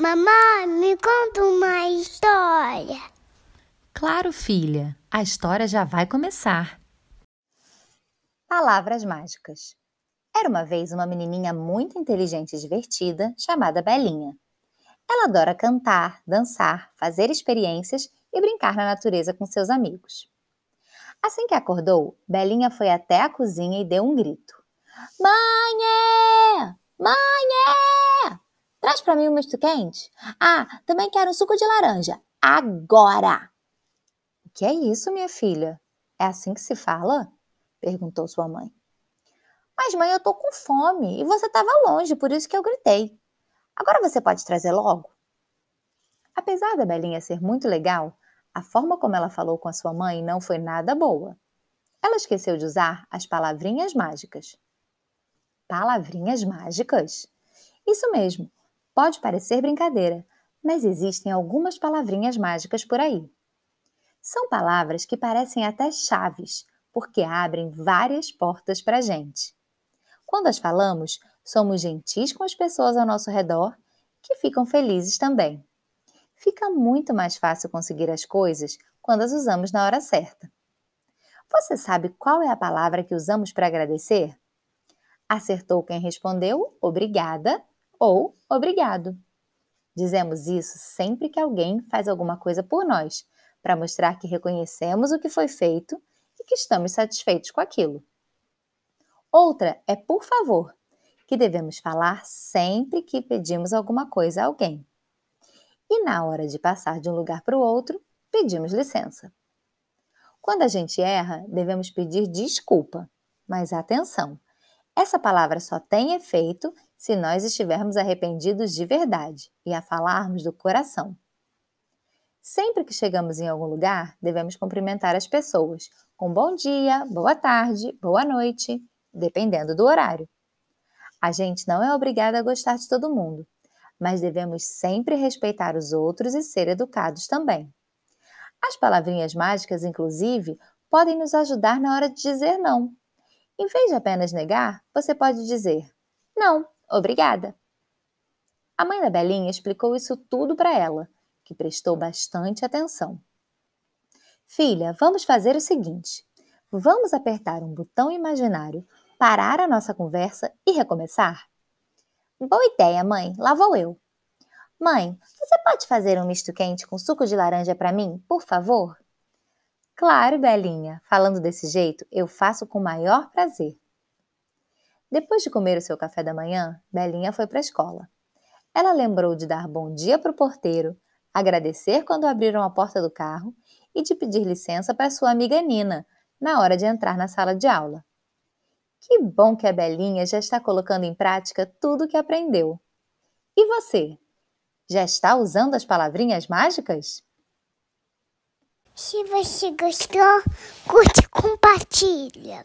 Mamãe, me conta uma história. Claro, filha, a história já vai começar. Palavras mágicas. Era uma vez uma menininha muito inteligente e divertida chamada Belinha. Ela adora cantar, dançar, fazer experiências e brincar na natureza com seus amigos. Assim que acordou, Belinha foi até a cozinha e deu um grito. Mãe! Mãe! Traz para mim um misto quente. Ah, também quero um suco de laranja. Agora! O que é isso, minha filha? É assim que se fala? Perguntou sua mãe. Mas, mãe, eu tô com fome e você estava longe, por isso que eu gritei. Agora você pode trazer logo? Apesar da Belinha ser muito legal, a forma como ela falou com a sua mãe não foi nada boa. Ela esqueceu de usar as palavrinhas mágicas. Palavrinhas mágicas? Isso mesmo, pode parecer brincadeira, mas existem algumas palavrinhas mágicas por aí. São palavras que parecem até chaves, porque abrem várias portas para a gente. Quando as falamos, somos gentis com as pessoas ao nosso redor, que ficam felizes também. Fica muito mais fácil conseguir as coisas quando as usamos na hora certa. Você sabe qual é a palavra que usamos para agradecer? Acertou quem respondeu obrigada ou obrigado. Dizemos isso sempre que alguém faz alguma coisa por nós, para mostrar que reconhecemos o que foi feito e que estamos satisfeitos com aquilo. Outra é por favor, que devemos falar sempre que pedimos alguma coisa a alguém. E na hora de passar de um lugar para o outro, pedimos licença. Quando a gente erra, devemos pedir desculpa, mas atenção! Essa palavra só tem efeito se nós estivermos arrependidos de verdade e a falarmos do coração. Sempre que chegamos em algum lugar, devemos cumprimentar as pessoas com bom dia, boa tarde, boa noite, dependendo do horário. A gente não é obrigada a gostar de todo mundo, mas devemos sempre respeitar os outros e ser educados também. As palavrinhas mágicas, inclusive, podem nos ajudar na hora de dizer não. Em vez de apenas negar, você pode dizer: Não, obrigada. A mãe da Belinha explicou isso tudo para ela, que prestou bastante atenção. Filha, vamos fazer o seguinte: vamos apertar um botão imaginário, parar a nossa conversa e recomeçar? Boa ideia, mãe. Lá vou eu. Mãe, você pode fazer um misto quente com suco de laranja para mim, por favor? Claro, Belinha. Falando desse jeito, eu faço com o maior prazer. Depois de comer o seu café da manhã, Belinha foi para a escola. Ela lembrou de dar bom dia para o porteiro, agradecer quando abriram a porta do carro e de pedir licença para sua amiga Nina na hora de entrar na sala de aula. Que bom que a Belinha já está colocando em prática tudo o que aprendeu. E você? Já está usando as palavrinhas mágicas? Se você gostou, curte e compartilha.